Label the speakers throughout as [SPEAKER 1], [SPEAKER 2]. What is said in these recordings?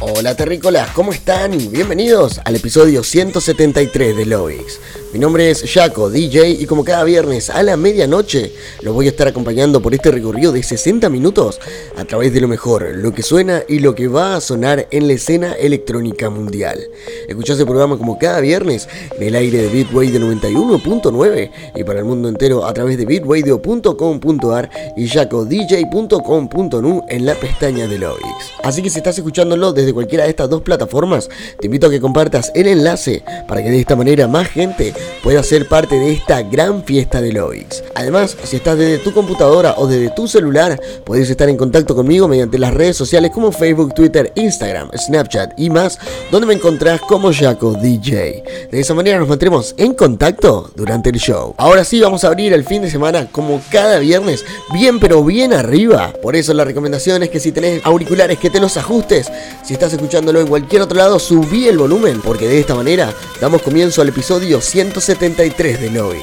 [SPEAKER 1] Hola terrícolas, ¿cómo están? Bienvenidos al episodio 173 de Lovix. Mi nombre es Jaco, DJ, y como cada viernes a la medianoche los voy a estar acompañando por este recorrido de 60 minutos a través de lo mejor, lo que suena y lo que va a sonar en la escena electrónica mundial. Escuchás el programa como cada viernes en el aire de Bitway de 91.9 y para el mundo entero a través de bitradio.com.ar y jacodj.com.nu en la pestaña de Lovix. Así que si estás escuchándolo desde cualquiera de estas dos plataformas, te invito a que compartas el enlace para que de esta manera más gente pueda ser parte de esta gran fiesta de Lovix. Además, si estás desde tu computadora o desde tu celular, puedes estar en contacto conmigo mediante las redes sociales como Facebook, Twitter, Instagram, Snapchat y más, donde me encontrás como Jaco DJ. De esa manera nos mantendremos en contacto durante el show. Ahora sí, vamos a abrir el fin de semana como cada viernes, bien pero bien arriba. Por eso la recomendación es que si tenés auriculares que te los ajustes, estás escuchándolo en cualquier otro lado, subí el volumen, porque de esta manera damos comienzo al episodio 173 de
[SPEAKER 2] Novi.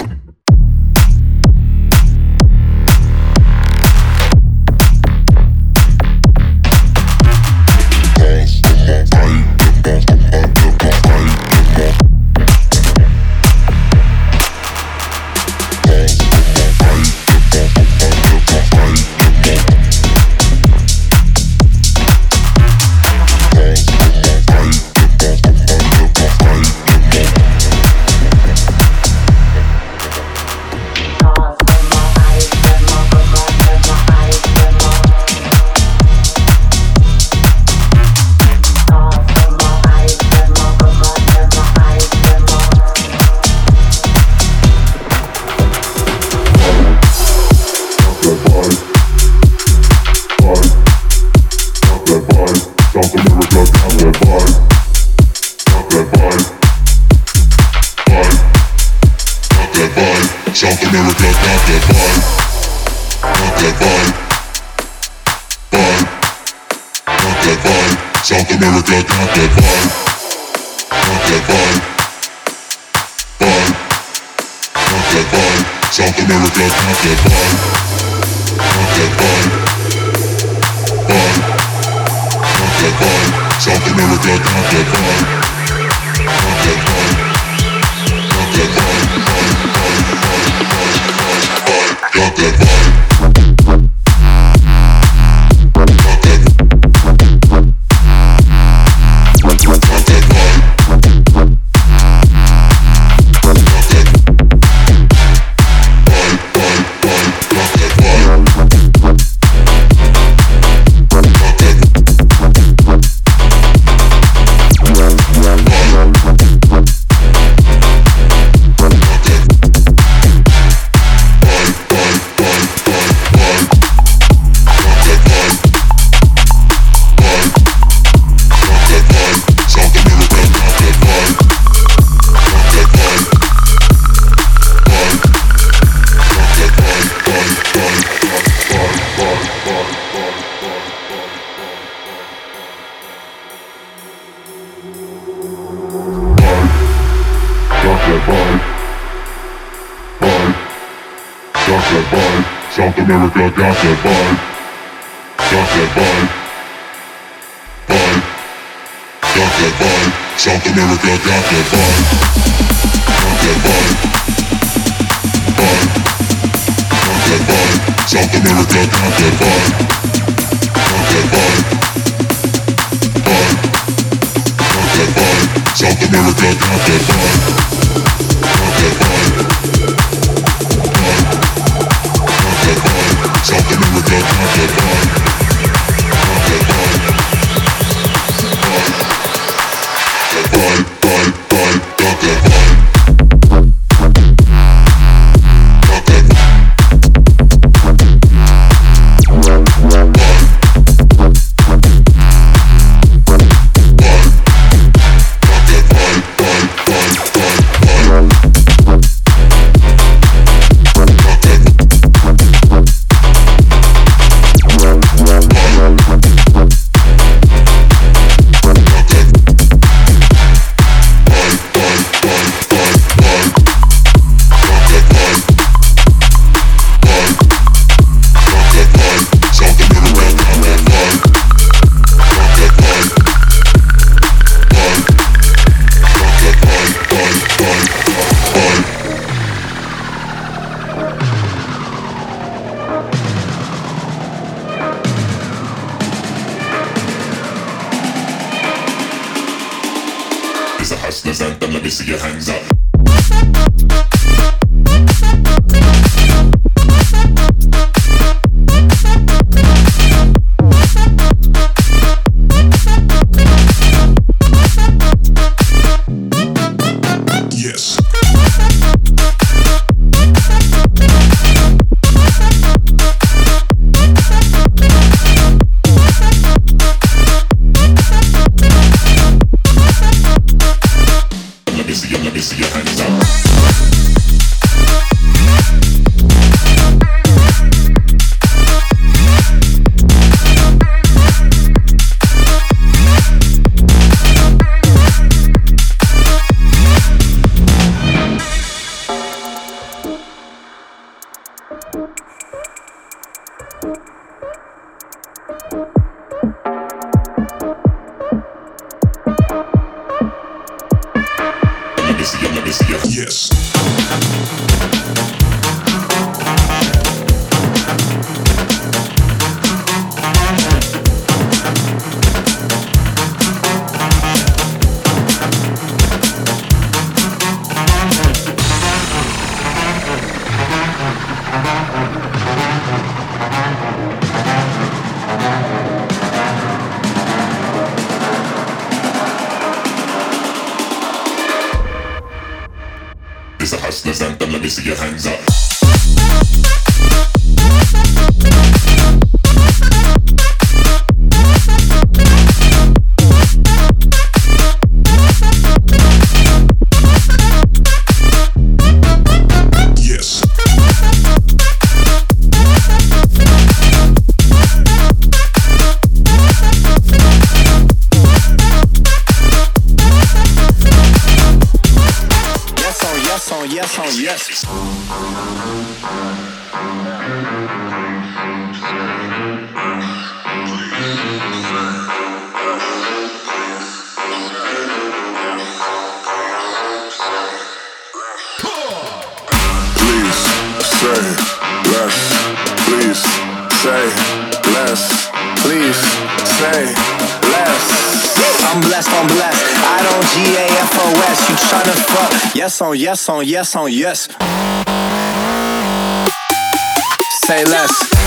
[SPEAKER 2] America got that vibe. Got that vibe. Vibe. Got that vibe. South America got that vibe. Got that vibe. Vibe. Got that vibe. South America got that vibe. Got that vibe. Vibe. Got that vibe. South America got that vibe. Something in the dark, not that high Let me see your hands up. on yes on yes on yes. Say less.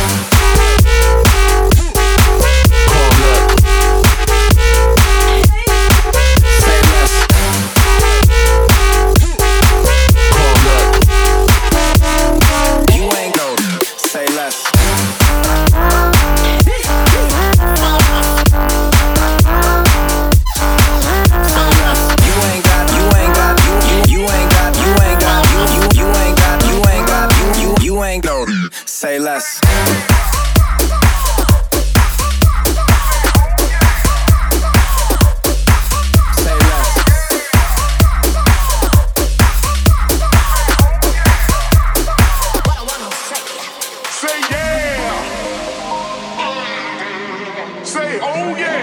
[SPEAKER 2] Oh, yeah.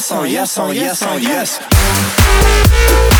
[SPEAKER 2] yes, on yes, on yes, on yes.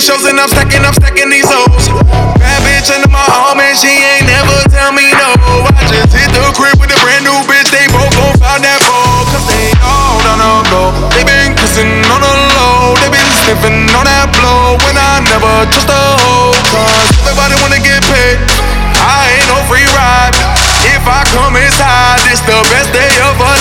[SPEAKER 2] These shows and I'm stacking, I'm stacking these hoes. Bad bitch under my arm and she ain't never tell me no. I just hit the crib with a brand new bitch. They both gon' find that ball, cause they all on the go. They been kissing on the low. They been sniffing on that blow when I never trust a hoe. Cause everybody wanna get paid. I ain't no free ride. If I come inside, it's the best day of our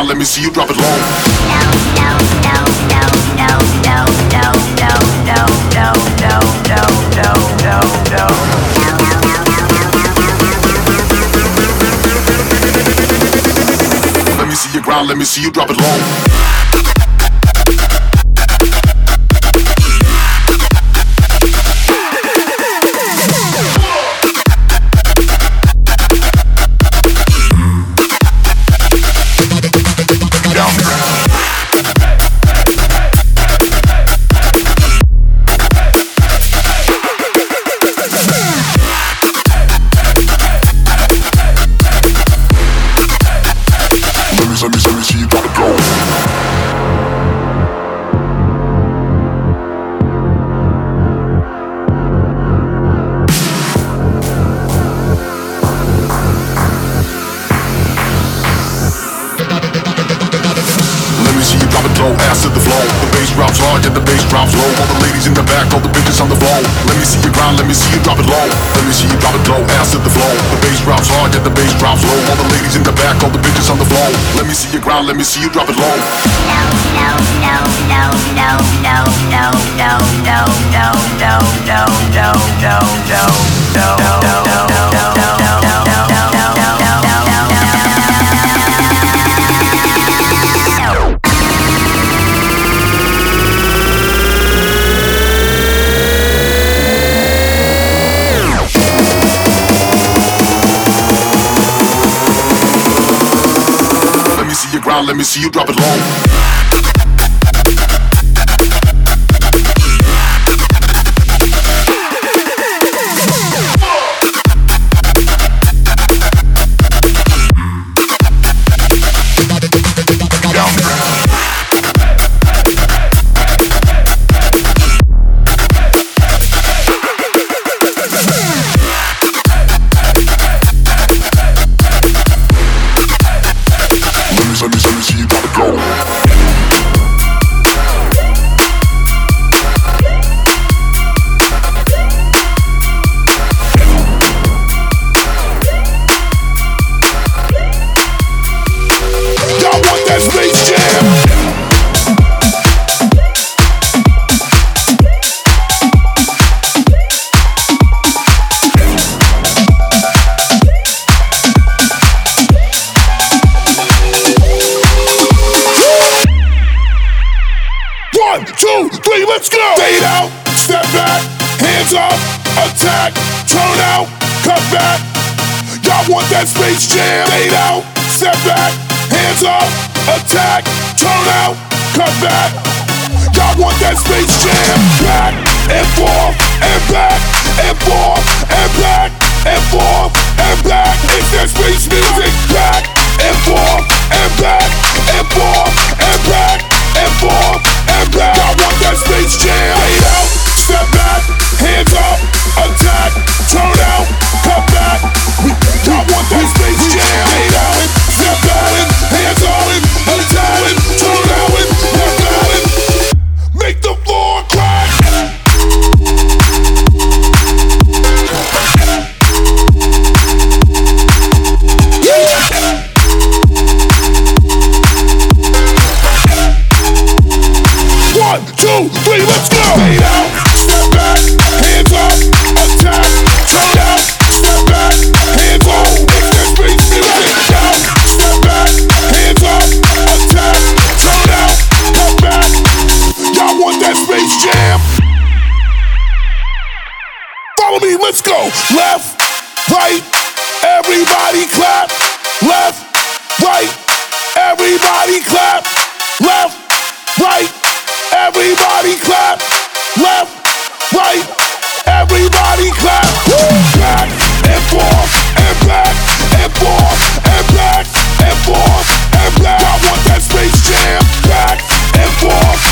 [SPEAKER 3] down, let me see
[SPEAKER 4] you drop it low. No, no, no, no, no, no, no, no, no, no, no, no, no, no. Let me see you grind, let me see you drop it low. to your ground, let me see you drop it low. No, no, no, no, no, no, no, no, no, no, no, no, no, no, no. let me see you drop it low.
[SPEAKER 5] Space Jam? Fade out, step back, hands up, attack, turn out, cut back. Y'all want that Space Jam? Back and forth and back and forth and back and forth and back. It's that space music. Back and forth and back and forth and back and forth and back. Y'all want that Space Jam? Fade out, step back, hands up, attack, turn out, cut back. Y'all want that Space Jam? Fade out, step back, hands up, attack, turn out, cut right, everybody clap. Left, right, everybody clap. Back and forth and back and forth and back and forth and back. I want that space jam. Back and forth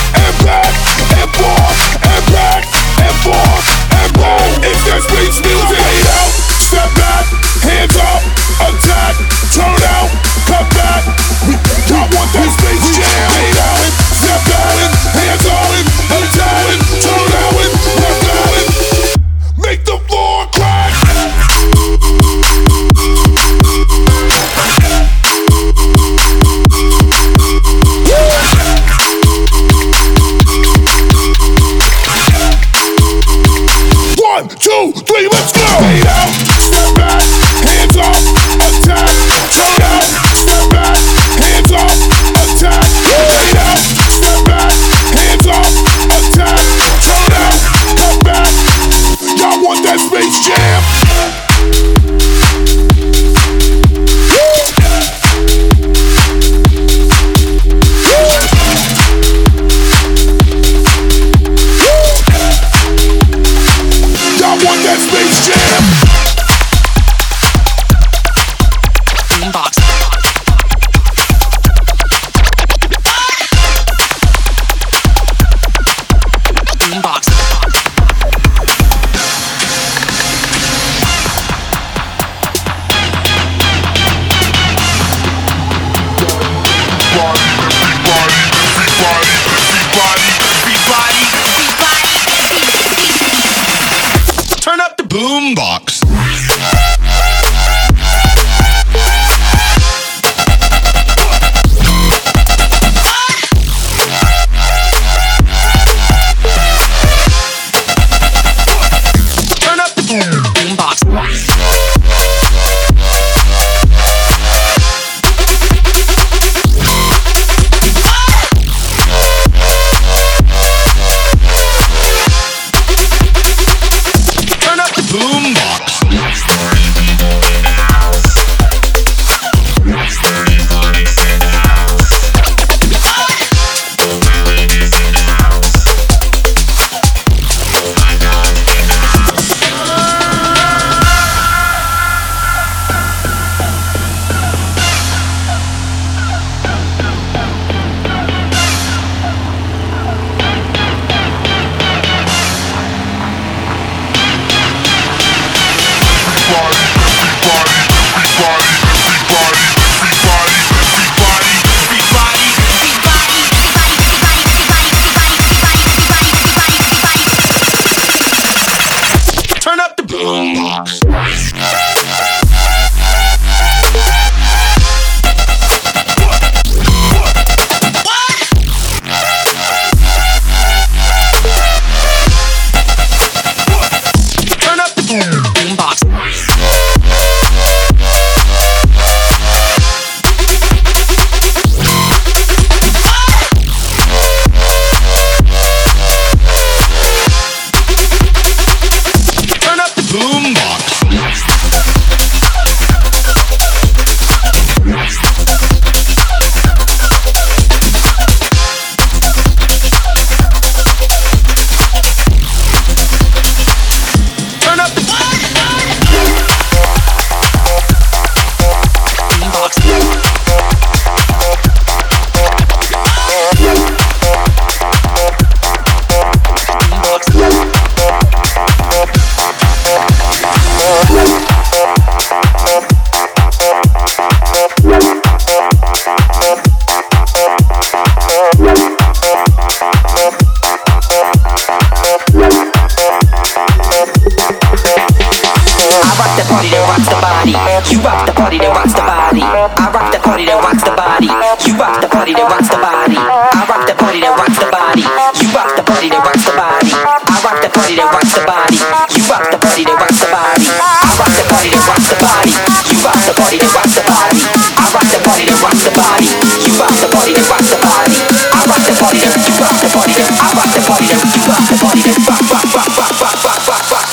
[SPEAKER 6] party that rocks the body. I rock the party that rocks the body. You rock the party that rocks the body. I rock the party that rocks the body. You rock the party that rocks the body. I rock the party that rocks the body. You rock the party that rocks the body. I rock the party that rocks the body. You rock the party that rocks the body. I rock the party that rocks the body. You rock the party that rocks the body. I rock the party that you rock the party that I rock the party that you rock the party that rock rock rock rock rock rock rock rock.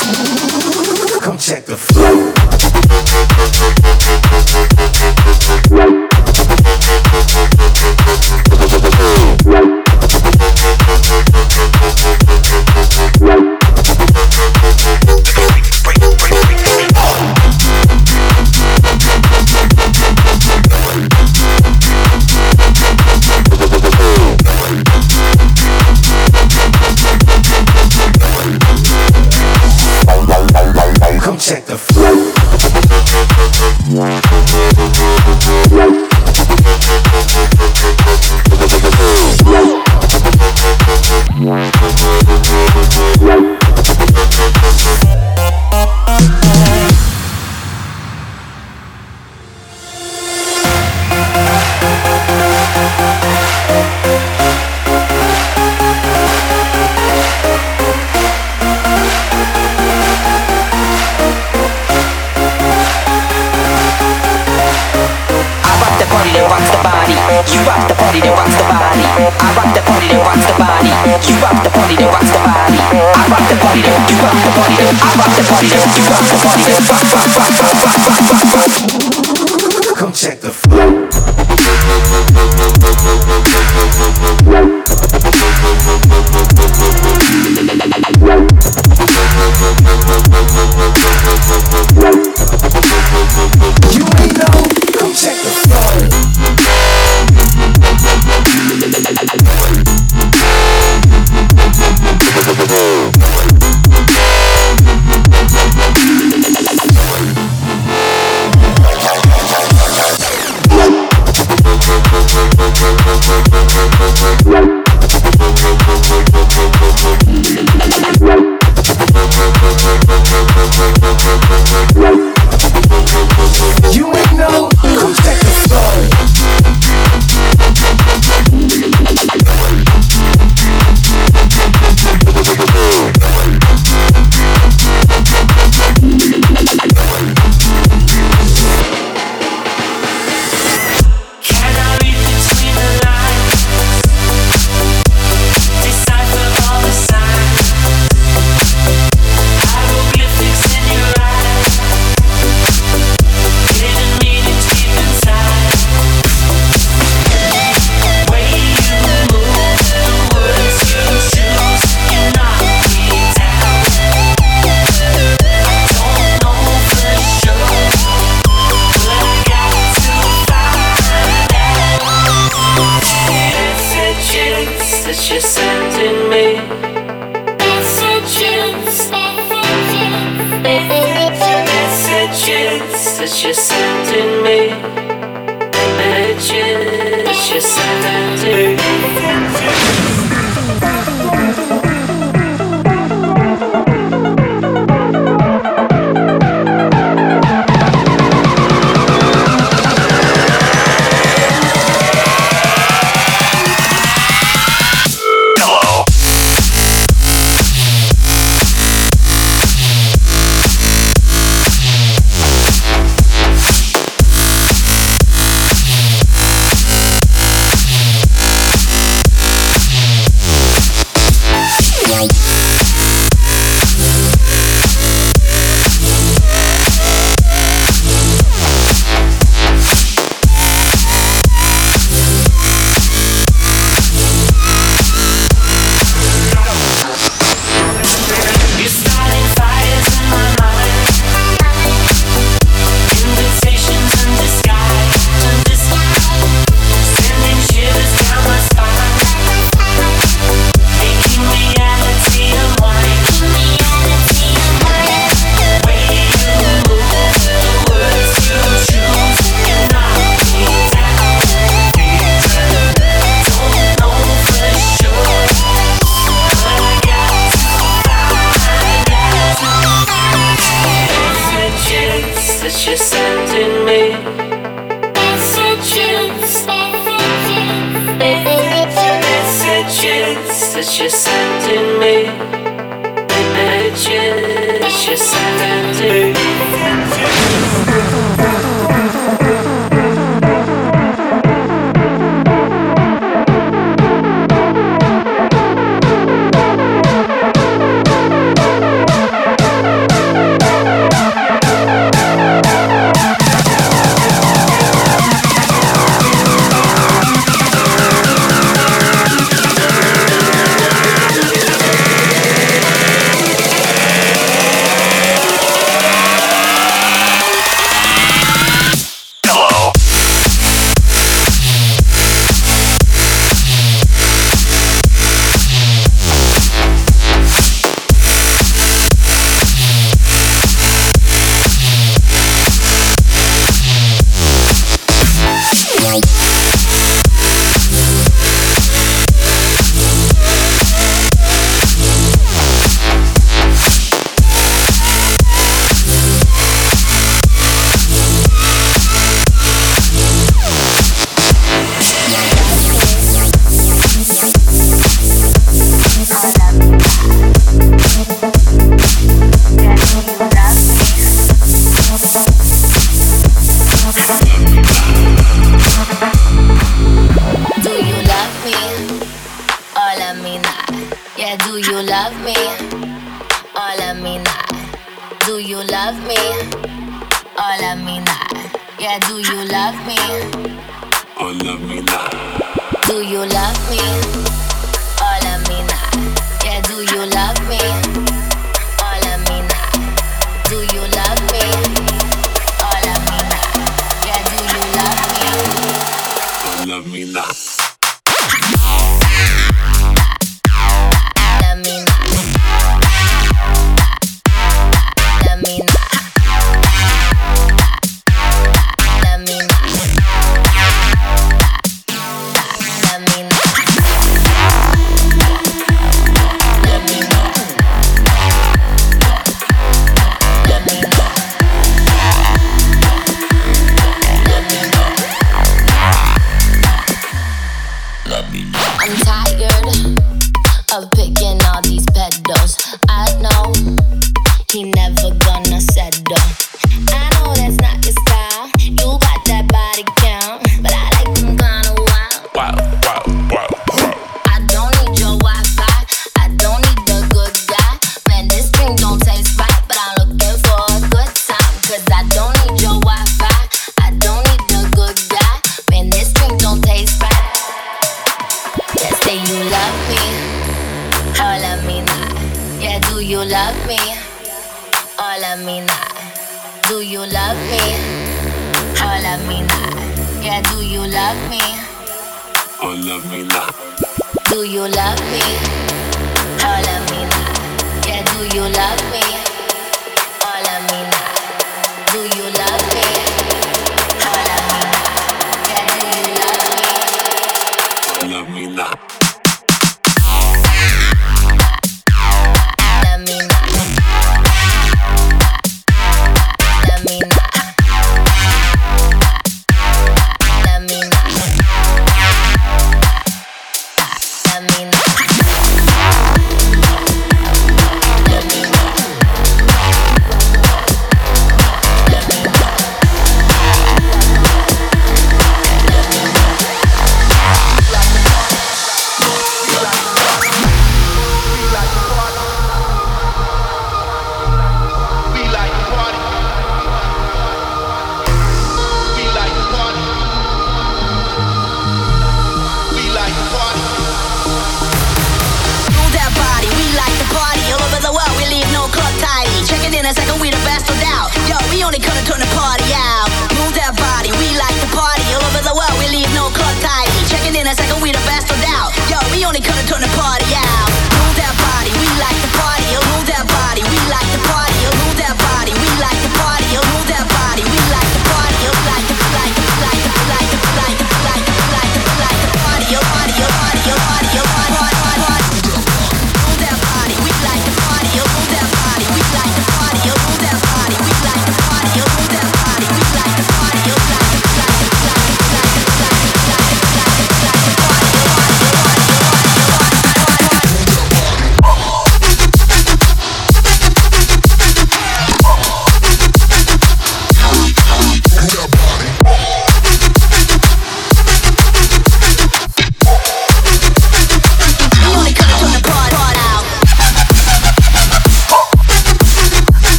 [SPEAKER 7] Come check the flow.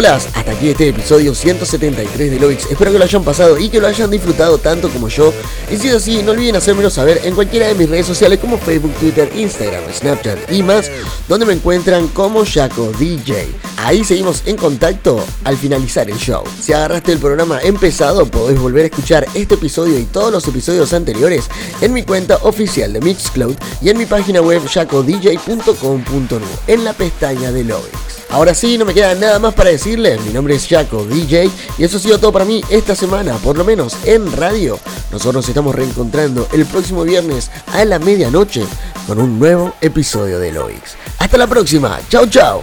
[SPEAKER 1] Nicolás, hasta aquí este episodio 173 de Loix. Espero que lo hayan pasado y que lo hayan disfrutado tanto como yo. Y si es así, no olviden hacérmelo saber en cualquiera de mis redes sociales como Facebook, Twitter, Instagram, Snapchat y más, donde me encuentran como Jaco DJ. Ahí seguimos en contacto al finalizar el show. Si agarraste el programa empezado, podés volver a escuchar este episodio y todos los episodios anteriores en mi cuenta oficial de Mixcloud y en mi página web jacodj.com.nu en la pestaña de Lovix. Ahora sí, no me queda nada más para decirles. Mi nombre es Jaco DJ y eso ha sido todo para mí esta semana, por lo menos en radio. Nosotros nos estamos reencontrando el próximo viernes a la medianoche con un nuevo episodio de Loix. Hasta la próxima. Chao, chao.